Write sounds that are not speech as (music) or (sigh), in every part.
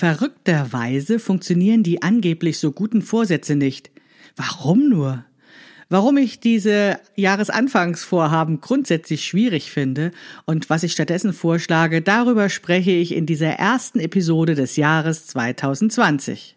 Verrückterweise funktionieren die angeblich so guten Vorsätze nicht. Warum nur? Warum ich diese Jahresanfangsvorhaben grundsätzlich schwierig finde und was ich stattdessen vorschlage, darüber spreche ich in dieser ersten Episode des Jahres 2020.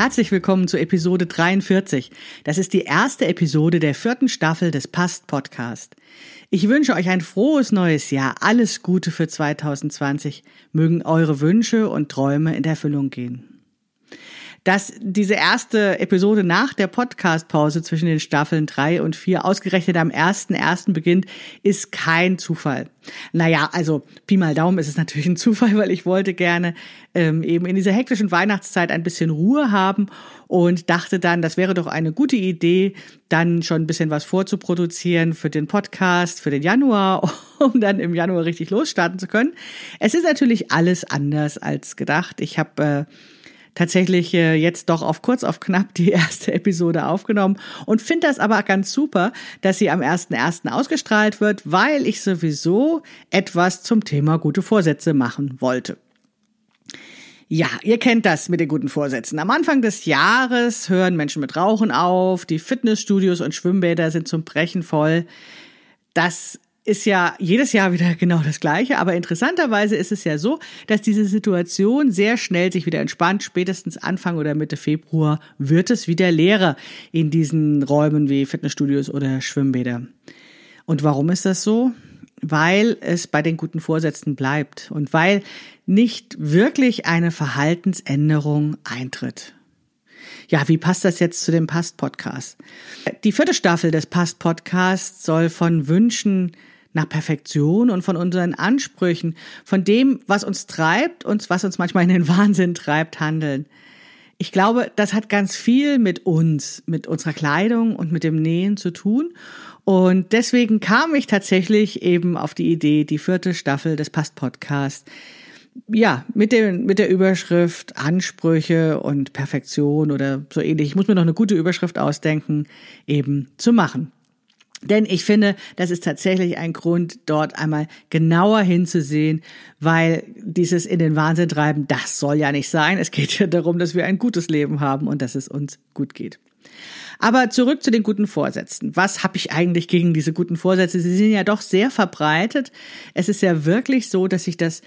Herzlich willkommen zu Episode 43. Das ist die erste Episode der vierten Staffel des Past Podcast. Ich wünsche euch ein frohes neues Jahr, alles Gute für 2020. Mögen eure Wünsche und Träume in Erfüllung gehen. Dass diese erste Episode nach der Podcastpause zwischen den Staffeln drei und vier ausgerechnet am ersten ersten beginnt, ist kein Zufall. Naja, also Pi mal Daumen ist es natürlich ein Zufall, weil ich wollte gerne ähm, eben in dieser hektischen Weihnachtszeit ein bisschen Ruhe haben und dachte dann, das wäre doch eine gute Idee, dann schon ein bisschen was vorzuproduzieren für den Podcast, für den Januar, (laughs) um dann im Januar richtig losstarten zu können. Es ist natürlich alles anders als gedacht. Ich habe äh, tatsächlich äh, jetzt doch auf kurz auf knapp die (laughs) erste Episode aufgenommen und finde das aber ganz super, dass sie am 1.1. ausgestrahlt wird, weil ich sowieso etwas zum Thema gute Vorsätze machen wollte. Ja, ihr kennt das mit den guten Vorsätzen. Am Anfang des Jahres hören Menschen mit Rauchen auf, die Fitnessstudios und Schwimmbäder sind zum Brechen voll. Das ist ja jedes Jahr wieder (laughs) genau das Gleiche, aber interessanterweise ist es ja so, dass diese Situation sehr schnell sich wieder entspannt. Spätestens Anfang oder Mitte Februar wird es wieder leerer in diesen Räumen wie Fitnessstudios oder Schwimmbäder. Und warum ist das so? Weil es bei den guten Vorsätzen bleibt und weil nicht wirklich eine Verhaltensänderung eintritt. Ja, wie passt das jetzt zu dem Past-Podcast? Die vierte Staffel des Past-Podcasts soll von Wünschen nach Perfektion und von unseren Ansprüchen, von dem, was uns treibt und was uns manchmal in den (laughs) Wahnsinn treibt, handeln. Ich glaube, das hat ganz viel mit uns, mit unserer Kleidung und mit dem Nähen zu tun. Und deswegen kam ich tatsächlich eben auf die Idee, die vierte Staffel des Past Podcasts ja, mit, dem, mit der Überschrift Ansprüche und Perfektion oder so ähnlich. Ich muss mir noch eine gute Überschrift ausdenken, eben zu machen. Denn ich finde, das ist tatsächlich ein Grund, dort einmal genauer hinzusehen, weil dieses in den Wahnsinn treiben, das soll ja nicht sein. Es geht ja darum, dass wir ein gutes Leben haben und dass es uns gut geht. Aber zurück zu den guten Vorsätzen. Was habe ich eigentlich gegen diese guten Vorsätze? Sie sind ja doch sehr verbreitet. Es ist ja wirklich so, dass sich das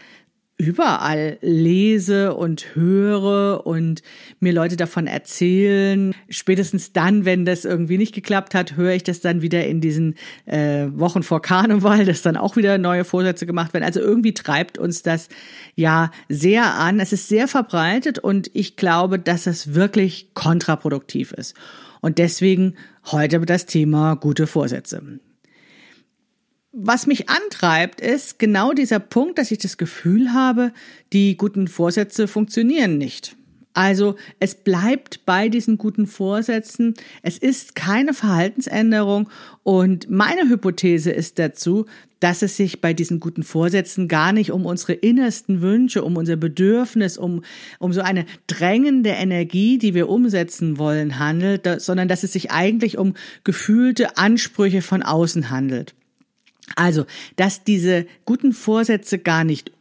überall lese und höre und mir Leute davon erzählen. Spätestens dann, wenn das irgendwie nicht geklappt hat, höre ich das dann wieder in diesen äh, Wochen vor Karneval, dass dann auch wieder neue Vorsätze gemacht werden. Also irgendwie treibt uns das ja sehr an. Es ist sehr verbreitet und ich glaube, dass es wirklich kontraproduktiv ist. Und deswegen heute das Thema gute Vorsätze was mich antreibt, ist genau dieser Punkt, dass ich das Gefühl habe, die guten Vorsätze funktionieren nicht. Also es bleibt bei diesen guten Vorsätzen, es ist keine Verhaltensänderung und meine Hypothese ist dazu, dass es sich bei diesen guten Vorsätzen gar nicht um unsere innersten Wünsche, um unser Bedürfnis, um, um so eine drängende Energie, die wir umsetzen wollen, handelt, sondern dass es sich eigentlich um gefühlte Ansprüche von außen handelt. Also, dass diese guten Vorsätze gar nicht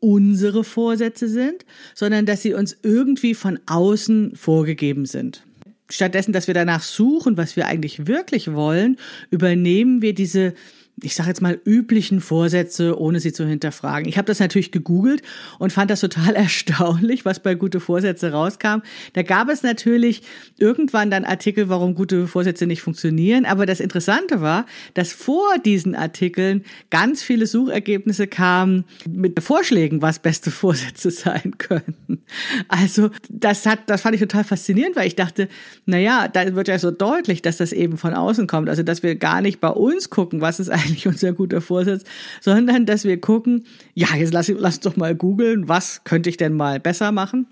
unsere Vorsätze sind, sondern dass sie uns irgendwie von außen vorgegeben sind. Stattdessen, dass wir danach suchen, was wir eigentlich wirklich wollen, übernehmen wir diese ich sage jetzt mal, üblichen Vorsätze, ohne sie zu hinterfragen. Ich habe das natürlich gegoogelt und fand das total (laughs) erstaunlich, was bei gute Vorsätze rauskam. Da gab es natürlich irgendwann dann Artikel, warum gute Vorsätze nicht funktionieren. Aber das Interessante war, dass vor diesen Artikeln ganz viele Suchergebnisse kamen mit Vorschlägen, was beste Vorsätze (laughs) sein können. Also das hat, das fand ich total faszinierend, weil ich dachte, na ja, da wird ja so deutlich, dass das eben von außen kommt. Also dass wir gar nicht bei uns gucken, was ist eigentlich eigentlich unser guter Vorsatz, sondern dass wir gucken, ja, jetzt lass, lass doch mal googeln, was könnte ich denn mal besser machen?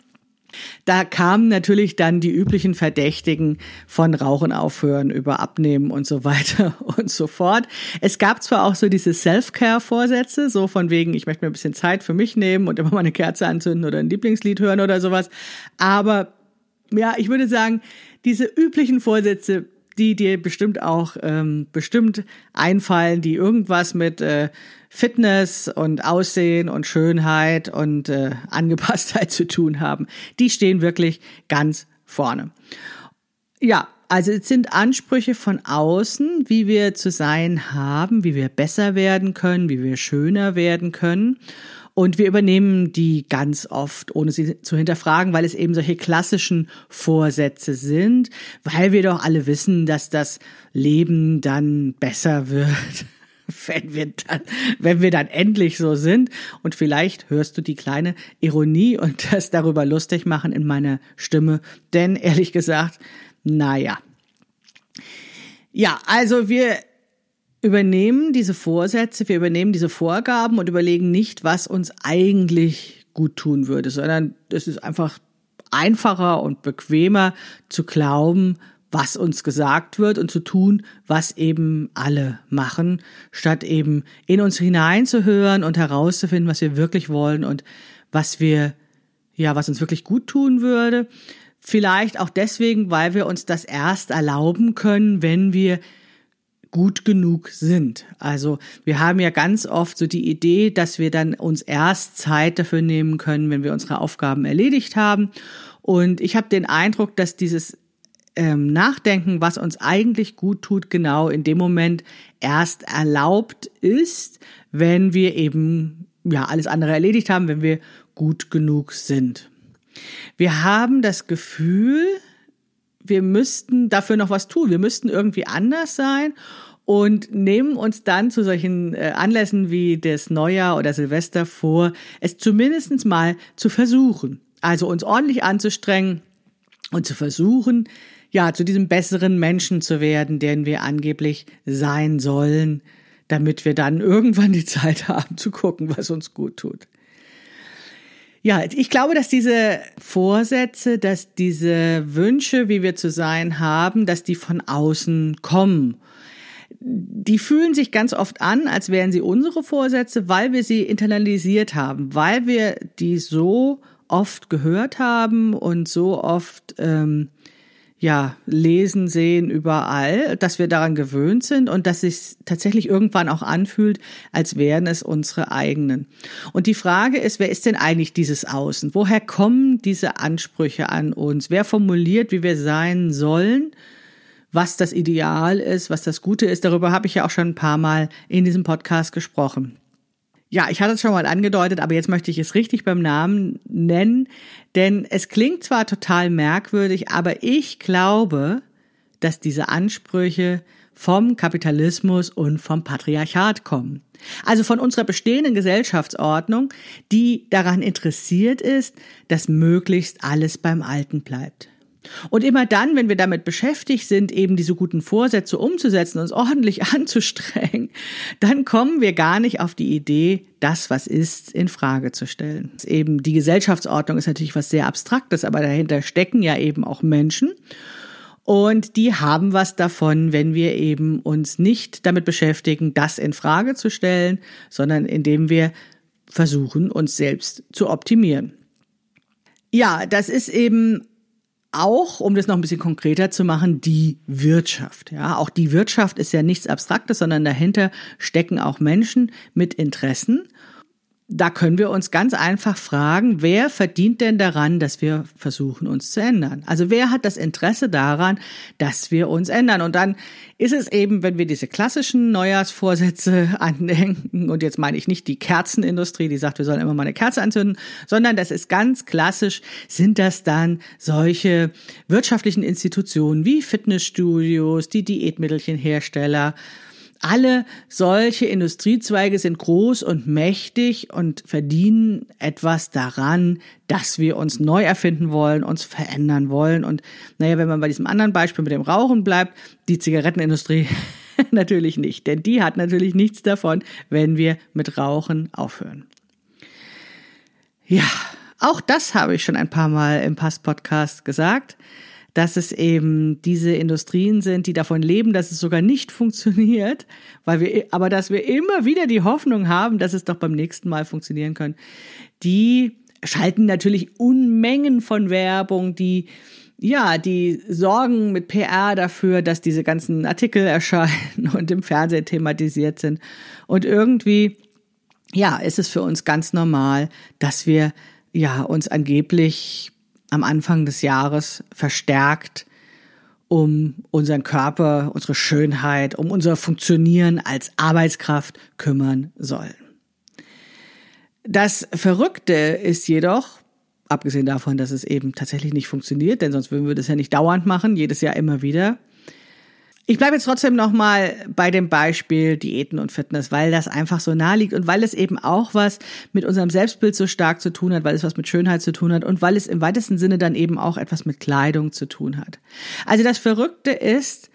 Da kamen natürlich dann die üblichen Verdächtigen von Rauchen aufhören über Abnehmen und so weiter (laughs) und so fort. Es gab zwar auch so diese Self-Care-Vorsätze, so von wegen, ich möchte mir ein bisschen Zeit für mich nehmen und immer mal eine Kerze anzünden oder ein Lieblingslied hören oder sowas. Aber ja, ich würde sagen, diese üblichen Vorsätze, die dir bestimmt auch ähm, bestimmt einfallen, die irgendwas mit äh, Fitness und Aussehen und Schönheit und äh, (laughs) Angepasstheit zu tun haben. Die stehen wirklich ganz vorne. Ja, also es sind Ansprüche von außen, wie wir zu sein haben, wie wir besser werden können, wie wir schöner werden können. Und wir übernehmen die ganz oft, ohne sie zu hinterfragen, weil es eben solche klassischen Vorsätze sind, weil wir doch alle wissen, dass das Leben dann besser wird. (laughs) Wenn wir, dann, wenn wir dann endlich so sind. Und vielleicht hörst du die kleine Ironie und (laughs) das darüber lustig machen in meiner Stimme. Denn ehrlich gesagt, naja. Ja, also wir übernehmen diese Vorsätze, wir übernehmen diese Vorgaben und überlegen nicht, was uns eigentlich gut tun würde, sondern es ist einfach einfacher und bequemer zu glauben, was uns gesagt wird und zu tun, was eben alle machen, statt eben in uns hineinzuhören und herauszufinden, was wir wirklich wollen und was wir, ja, was uns wirklich gut tun würde. Vielleicht auch deswegen, weil wir uns das erst erlauben können, wenn wir gut genug sind. Also wir haben ja ganz oft so die Idee, dass wir dann uns erst Zeit dafür nehmen können, wenn wir unsere Aufgaben erledigt haben. Und ich habe den Eindruck, dass dieses ähm, Nachdenken, was uns eigentlich gut tut, genau in dem Moment erst erlaubt ist, wenn wir eben ja alles andere erledigt haben, wenn wir gut genug sind. Wir haben das Gefühl, wir müssten dafür noch was tun. Wir müssten irgendwie anders sein und nehmen uns dann zu solchen äh, Anlässen wie das Neujahr oder Silvester vor, es zumindest mal zu versuchen. Also uns ordentlich anzustrengen und zu versuchen, ja, zu diesem besseren Menschen zu werden, den wir angeblich sein sollen, damit wir dann irgendwann die Zeit (laughs) haben zu gucken, was uns gut tut. Ja, ich glaube, dass diese Vorsätze, dass diese Wünsche, wie wir zu sein haben, dass die von außen kommen. Die fühlen sich ganz oft an, als wären sie unsere Vorsätze, weil wir sie internalisiert haben, weil wir die so oft gehört haben und so oft ähm, ja, lesen, sehen überall, dass wir daran gewöhnt sind und dass es tatsächlich irgendwann auch anfühlt, als wären es unsere eigenen. Und die Frage ist, wer ist denn eigentlich dieses Außen? Woher kommen diese Ansprüche an uns? Wer formuliert, wie wir sein sollen? Was das Ideal ist, was das Gute ist, darüber habe ich ja auch schon ein paar Mal in diesem Podcast gesprochen. Ja, ich hatte es schon mal angedeutet, aber jetzt möchte ich es richtig beim Namen nennen, denn es klingt zwar total merkwürdig, aber ich glaube, dass diese Ansprüche vom Kapitalismus und vom Patriarchat kommen. Also von unserer bestehenden Gesellschaftsordnung, die daran interessiert ist, dass möglichst alles beim Alten bleibt. Und immer dann, wenn wir damit beschäftigt sind, eben diese guten Vorsätze umzusetzen, uns ordentlich (laughs) anzustrengen, dann kommen wir gar nicht auf die Idee, das, was ist, in Frage zu stellen. Eben die Gesellschaftsordnung ist natürlich was sehr Abstraktes, aber dahinter stecken ja eben auch Menschen. Und die haben was davon, wenn wir eben uns nicht damit beschäftigen, das in Frage zu stellen, sondern indem wir versuchen, uns selbst zu optimieren. Ja, das ist eben auch, um das noch ein bisschen konkreter zu machen, die Wirtschaft. Ja, auch die Wirtschaft ist ja nichts Abstraktes, sondern dahinter stecken auch Menschen mit Interessen. Da können wir uns ganz einfach fragen, wer verdient denn daran, dass wir versuchen, uns zu ändern? Also wer hat das Interesse daran, dass wir uns ändern? Und dann ist es eben, wenn wir diese klassischen Neujahrsvorsätze (laughs) andenken, und jetzt meine ich nicht die Kerzenindustrie, die sagt, wir sollen immer mal eine Kerze anzünden, sondern das ist ganz klassisch, sind das dann solche wirtschaftlichen Institutionen wie Fitnessstudios, die Diätmittelchenhersteller, alle solche Industriezweige sind groß und mächtig und verdienen etwas daran, dass wir uns neu erfinden wollen, uns verändern wollen. Und naja, wenn man bei diesem anderen Beispiel mit dem Rauchen bleibt, die Zigarettenindustrie (laughs) natürlich nicht, denn die hat natürlich nichts davon, wenn wir mit Rauchen aufhören. Ja, auch das habe ich schon ein paar Mal im Pass-Podcast gesagt dass es eben diese Industrien sind, die davon leben, dass es sogar nicht funktioniert, weil wir, aber dass wir immer wieder die Hoffnung haben, dass es doch beim nächsten Mal funktionieren kann. Die schalten natürlich Unmengen von Werbung, die ja, die sorgen mit PR dafür, dass diese ganzen Artikel erscheinen (laughs) und im Fernsehen thematisiert sind. Und irgendwie, ja, ist es für uns ganz normal, dass wir ja uns angeblich am Anfang des Jahres verstärkt um unseren Körper, unsere Schönheit, um unser Funktionieren als Arbeitskraft kümmern sollen. Das Verrückte ist jedoch, abgesehen davon, dass es eben tatsächlich nicht funktioniert, denn sonst würden wir das ja nicht dauernd machen, jedes Jahr immer wieder, ich bleibe jetzt trotzdem nochmal bei dem Beispiel Diäten und Fitness, weil das einfach so nahe liegt und weil es eben auch was mit unserem Selbstbild so stark zu tun hat, weil es was mit Schönheit zu tun hat und weil es im weitesten Sinne dann eben auch etwas mit Kleidung zu tun hat. Also das Verrückte ist,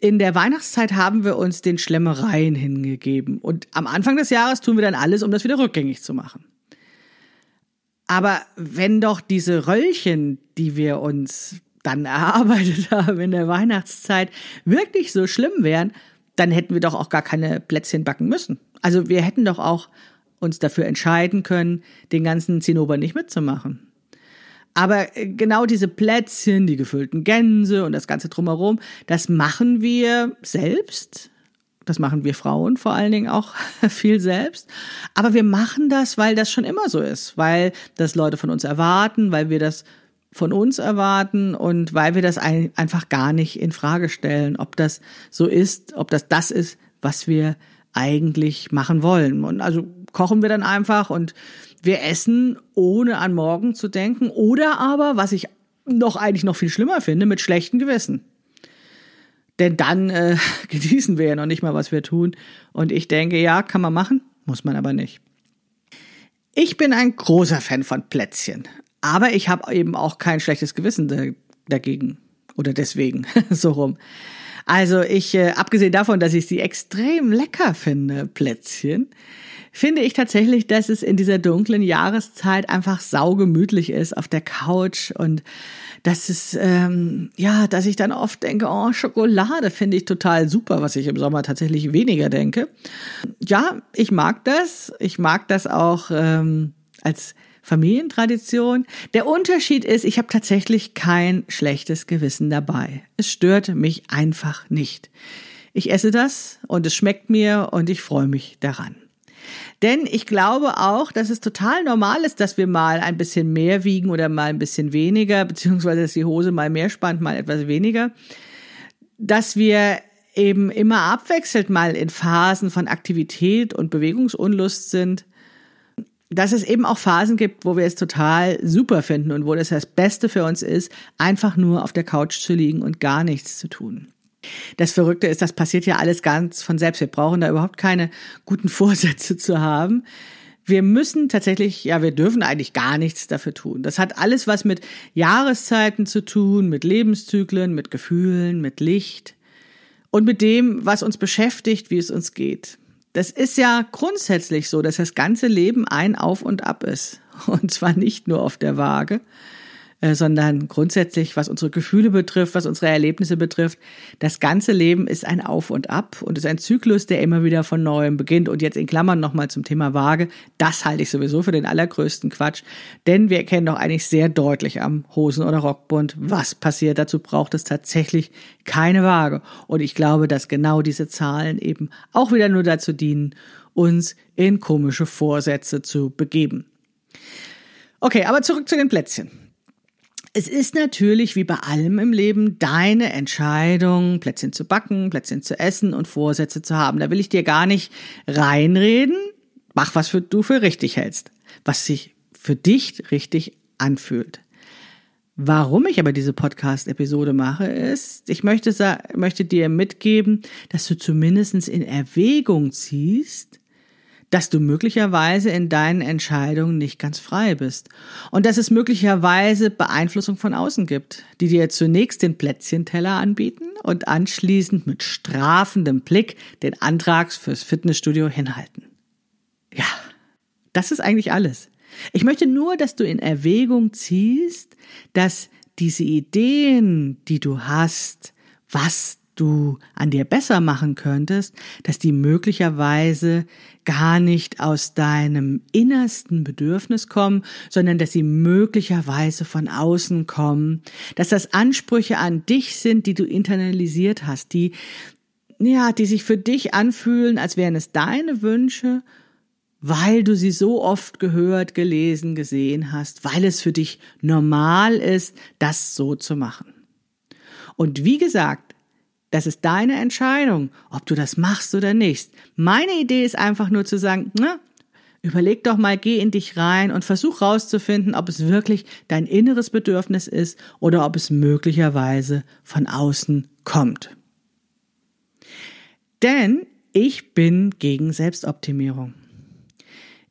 in der Weihnachtszeit haben wir uns den Schlemmereien hingegeben und am Anfang des Jahres tun wir dann alles, um das wieder rückgängig zu machen. Aber wenn doch diese Röllchen, die wir uns dann erarbeitet (laughs) haben in der Weihnachtszeit, wirklich so schlimm wären, dann hätten wir doch auch gar keine Plätzchen backen müssen. Also wir hätten doch auch uns dafür entscheiden können, den ganzen Zinnober nicht mitzumachen. Aber äh, genau diese Plätzchen, die gefüllten Gänse und das ganze drumherum, das machen wir selbst. Das machen wir Frauen vor allen Dingen auch (laughs) viel selbst. Aber wir machen das, weil das schon immer so ist, weil das Leute von uns erwarten, weil wir das von uns erwarten und weil wir das ein, einfach gar nicht in Frage stellen, ob das so ist, ob das das ist, was wir eigentlich machen wollen. Und also kochen wir dann einfach und wir essen, ohne an morgen zu denken oder aber, was ich noch eigentlich noch viel schlimmer finde, mit schlechtem Gewissen. Denn dann äh, (laughs) genießen wir ja noch nicht mal, was wir tun. Und ich denke, ja, kann man machen, muss man aber nicht. Ich bin ein großer Fan von Plätzchen. Aber ich habe eben auch kein schlechtes Gewissen dagegen oder deswegen (laughs) so rum. Also ich, äh, abgesehen davon, dass ich sie extrem lecker finde, Plätzchen, finde ich tatsächlich, dass es in dieser dunklen Jahreszeit einfach saugemütlich ist auf der Couch und dass es, ähm, ja, dass ich dann oft denke, oh, Schokolade finde ich total super, was ich im Sommer tatsächlich weniger denke. Ja, ich mag das. Ich mag das auch ähm, als Familientradition. Der Unterschied ist, ich habe tatsächlich kein schlechtes Gewissen dabei. Es stört mich einfach nicht. Ich esse das und es schmeckt mir und ich freue mich daran. Denn ich glaube auch, dass es total normal ist, dass wir mal ein bisschen mehr wiegen oder mal ein bisschen weniger, beziehungsweise dass die Hose mal mehr spannt, mal etwas weniger. Dass wir eben immer abwechselt mal in Phasen von Aktivität und Bewegungsunlust sind dass es eben auch Phasen gibt, wo wir es total super finden und wo das das Beste für uns ist, einfach nur auf der Couch zu liegen und gar nichts zu tun. Das Verrückte ist, das passiert ja alles ganz von selbst. Wir brauchen da überhaupt keine guten (laughs) Vorsätze zu haben. Wir müssen tatsächlich, ja, wir dürfen eigentlich gar nichts dafür tun. Das hat alles was mit Jahreszeiten zu tun, mit Lebenszyklen, mit Gefühlen, mit Licht und mit dem, was uns beschäftigt, wie es uns geht. Das ist ja grundsätzlich so, dass das ganze Leben ein Auf und Ab ist. (laughs) Und zwar nicht nur auf der Waage, äh, sondern grundsätzlich, was unsere Gefühle betrifft, was unsere Erlebnisse betrifft. Das ganze Leben ist ein Auf und Ab und ist ein Zyklus, der immer wieder von neuem beginnt. Und jetzt in Klammern nochmal zum Thema Waage. Das halte ich sowieso für den allergrößten Quatsch, denn wir erkennen doch eigentlich sehr deutlich am Hosen- oder Rockbund, was passiert. Dazu braucht es tatsächlich keine Waage. Und ich glaube, dass genau diese Zahlen eben auch wieder nur dazu dienen, uns in komische Vorsätze zu begeben. Okay, aber zurück zu den Plätzchen. Es ist natürlich wie bei allem im Leben deine Entscheidung, Plätzchen zu backen, Plätzchen zu essen und Vorsätze zu haben. Da will ich dir gar nicht reinreden. Mach, was für, du für richtig hältst, was sich für dich richtig anfühlt. Warum ich aber diese Podcast-Episode mache, ist, ich möchte, möchte dir mitgeben, dass du zumindest in Erwägung ziehst, dass du möglicherweise in deinen Entscheidungen nicht ganz frei bist und dass es möglicherweise Beeinflussung von außen gibt, die dir zunächst den Plätzchenteller anbieten und anschließend mit strafendem Blick den Antrag fürs Fitnessstudio hinhalten. Ja, das ist eigentlich alles. Ich möchte nur, dass du in Erwägung ziehst, dass diese Ideen, die du hast, was du an dir besser machen könntest, dass die möglicherweise gar nicht aus deinem innersten Bedürfnis kommen, sondern dass sie möglicherweise von außen kommen, dass das Ansprüche an dich sind, die du internalisiert hast, die ja, die sich für dich anfühlen, als wären es deine Wünsche, weil du sie so oft gehört, gelesen, gesehen hast, weil es für dich normal ist, das so zu machen. Und wie gesagt, das ist deine Entscheidung, ob du das machst oder nicht. Meine Idee ist einfach nur zu sagen, na, überleg doch mal, geh in dich rein und versuch rauszufinden, ob es wirklich dein inneres Bedürfnis ist oder ob es möglicherweise von außen kommt. Denn ich bin gegen Selbstoptimierung.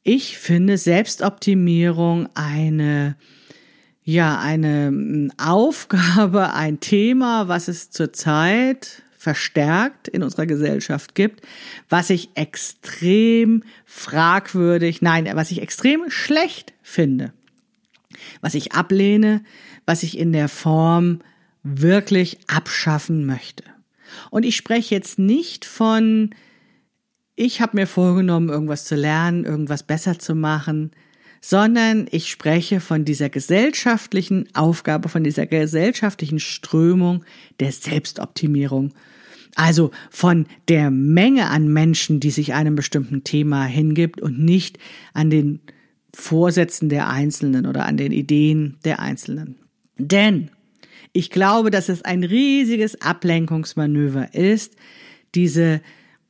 Ich finde Selbstoptimierung eine ja, eine hm, Aufgabe, ein Thema, was es zurzeit verstärkt in unserer Gesellschaft gibt, was ich extrem fragwürdig, nein, was ich extrem schlecht finde, was ich ablehne, was ich in der Form wirklich abschaffen möchte. Und ich spreche jetzt nicht von, ich habe mir vorgenommen, irgendwas zu lernen, irgendwas besser zu machen, sondern ich spreche von dieser gesellschaftlichen Aufgabe, von dieser gesellschaftlichen Strömung der Selbstoptimierung. Also von der Menge an Menschen, die sich einem bestimmten Thema hingibt und nicht an den Vorsätzen der Einzelnen oder an den Ideen der Einzelnen. Denn ich glaube, dass es ein riesiges Ablenkungsmanöver ist, diese,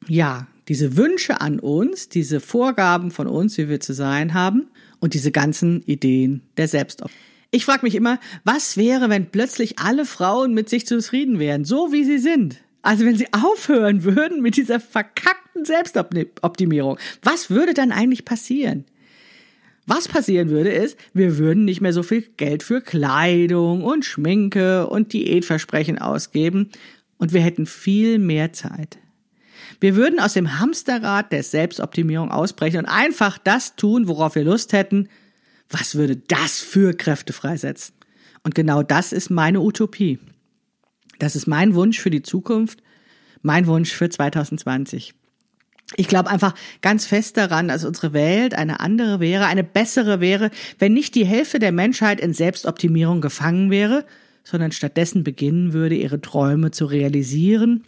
ja, diese Wünsche an uns, diese Vorgaben von uns, wie wir zu sein haben, und diese ganzen Ideen der Selbstoptimierung. Ich frage mich immer, was wäre, wenn plötzlich alle Frauen mit sich zufrieden wären, so wie sie sind? Also wenn sie aufhören würden mit dieser verkackten Selbstoptimierung, was würde dann eigentlich passieren? Was passieren würde ist, wir würden nicht mehr so viel Geld für Kleidung und Schminke und Diätversprechen ausgeben und wir hätten viel mehr Zeit. Wir würden aus dem Hamsterrad der Selbstoptimierung ausbrechen und einfach das tun, worauf wir Lust hätten. Was würde das für Kräfte freisetzen? Und genau das ist meine Utopie. Das ist mein Wunsch für die Zukunft, mein Wunsch für 2020. Ich glaube einfach ganz fest daran, dass unsere Welt eine andere wäre, eine bessere wäre, wenn nicht die Hälfte der Menschheit in Selbstoptimierung gefangen wäre, sondern stattdessen beginnen würde, ihre Träume zu realisieren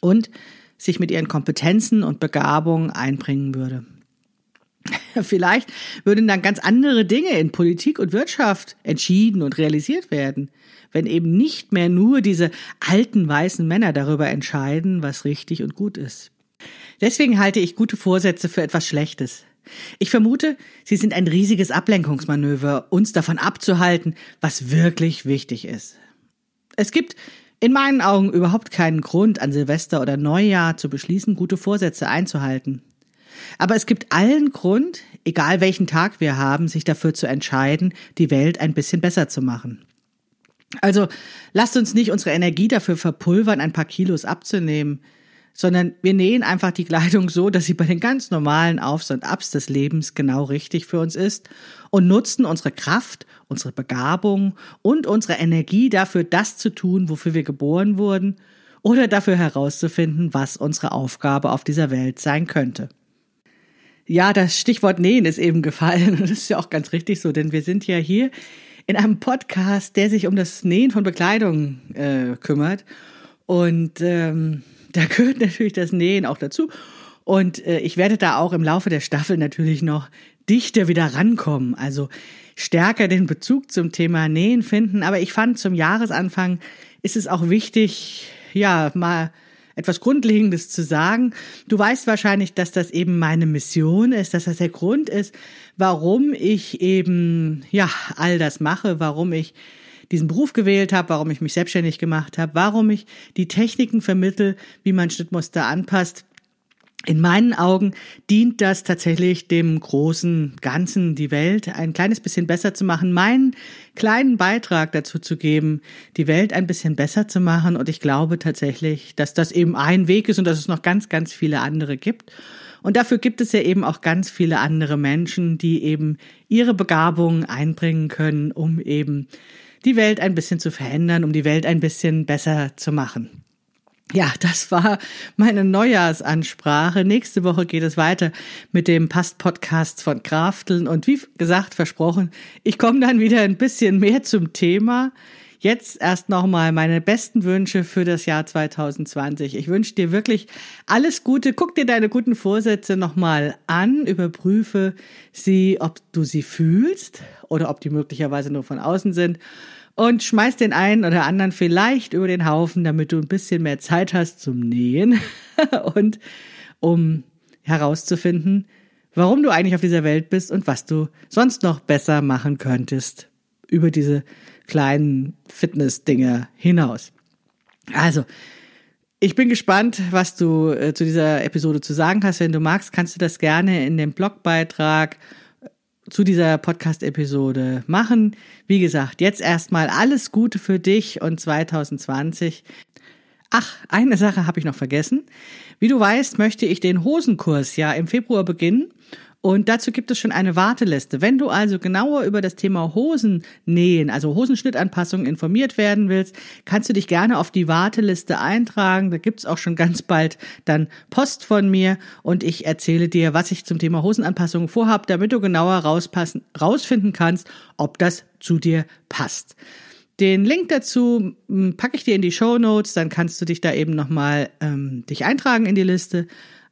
und sich mit ihren Kompetenzen und Begabungen einbringen würde. (laughs) Vielleicht würden dann ganz andere Dinge in Politik und Wirtschaft entschieden und realisiert werden, wenn eben nicht mehr nur diese alten weißen Männer darüber entscheiden, was richtig und gut ist. Deswegen halte ich gute Vorsätze für etwas Schlechtes. Ich vermute, sie sind ein riesiges Ablenkungsmanöver, uns davon abzuhalten, was wirklich wichtig ist. Es gibt in meinen Augen überhaupt keinen Grund, an Silvester oder Neujahr zu beschließen, gute Vorsätze einzuhalten. Aber es gibt allen Grund, egal welchen Tag wir haben, sich dafür zu entscheiden, die Welt ein bisschen besser zu machen. Also lasst uns nicht unsere Energie dafür verpulvern, ein paar Kilos abzunehmen sondern wir nähen einfach die Kleidung so, dass sie bei den ganz normalen Aufs und Abs des Lebens genau richtig für uns ist und nutzen unsere Kraft, unsere Begabung und unsere Energie dafür, das zu tun, wofür wir geboren wurden oder dafür herauszufinden, was unsere Aufgabe auf dieser Welt sein könnte. Ja, das Stichwort Nähen ist eben gefallen und (laughs) das ist ja auch ganz richtig so, denn wir sind ja hier in einem Podcast, der sich um das Nähen von Bekleidung äh, kümmert und ähm, da gehört natürlich das Nähen auch dazu. Und äh, ich werde da auch im Laufe der Staffel natürlich noch dichter wieder rankommen, also stärker den Bezug zum Thema Nähen finden. Aber ich fand, zum Jahresanfang ist es auch wichtig, ja, mal etwas Grundlegendes zu sagen. Du weißt wahrscheinlich, dass das eben meine Mission ist, dass das der Grund ist, warum ich eben, ja, all das mache, warum ich diesen Beruf gewählt habe, warum ich mich selbstständig gemacht habe, warum ich die Techniken vermittel, wie man Schnittmuster anpasst. In meinen Augen dient das tatsächlich dem großen Ganzen, die Welt ein kleines bisschen besser zu machen, meinen kleinen Beitrag dazu zu geben, die Welt ein bisschen besser zu machen. Und ich glaube tatsächlich, dass das eben ein Weg ist und dass es noch ganz, ganz viele andere gibt. Und dafür gibt es ja eben auch ganz viele andere Menschen, die eben ihre Begabungen einbringen können, um eben die Welt ein bisschen zu verändern, um die Welt ein bisschen besser zu machen. Ja, das war meine Neujahrsansprache. Nächste Woche geht es weiter mit dem Past-Podcast von Krafteln. Und wie gesagt, versprochen, ich komme dann wieder ein bisschen mehr zum Thema. Jetzt erst nochmal meine besten Wünsche für das Jahr 2020. Ich wünsche dir wirklich alles Gute. Guck dir deine guten Vorsätze nochmal an, überprüfe sie, ob du sie fühlst oder ob die möglicherweise nur von außen sind und schmeiß den einen oder anderen vielleicht über den Haufen, damit du ein bisschen mehr Zeit hast zum Nähen (laughs) und um herauszufinden, warum du eigentlich auf dieser Welt bist und was du sonst noch besser machen könntest über diese kleinen Fitness-Dinge hinaus. Also, ich bin gespannt, was du äh, zu dieser Episode zu sagen hast. Wenn du magst, kannst du das gerne in dem Blogbeitrag zu dieser Podcast-Episode machen. Wie gesagt, jetzt erstmal alles Gute für dich und 2020. Ach, eine Sache habe ich noch vergessen. Wie du weißt, möchte ich den Hosenkurs ja im Februar beginnen und dazu gibt es schon eine Warteliste. Wenn du also genauer über das Thema Hosennähen, also Hosenschnittanpassungen informiert werden willst, kannst du dich gerne auf die Warteliste eintragen. Da gibt's auch schon ganz bald dann Post von mir und ich erzähle dir, was ich zum Thema Hosenanpassungen vorhab, damit du genauer rauspassen, rausfinden kannst, ob das zu dir passt. Den Link dazu hm, packe ich dir in die Show Notes, dann kannst du dich da eben nochmal ähm, dich eintragen in die Liste.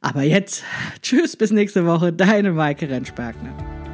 Aber jetzt, tschüss, bis nächste Woche, deine Maike Rentschbergner.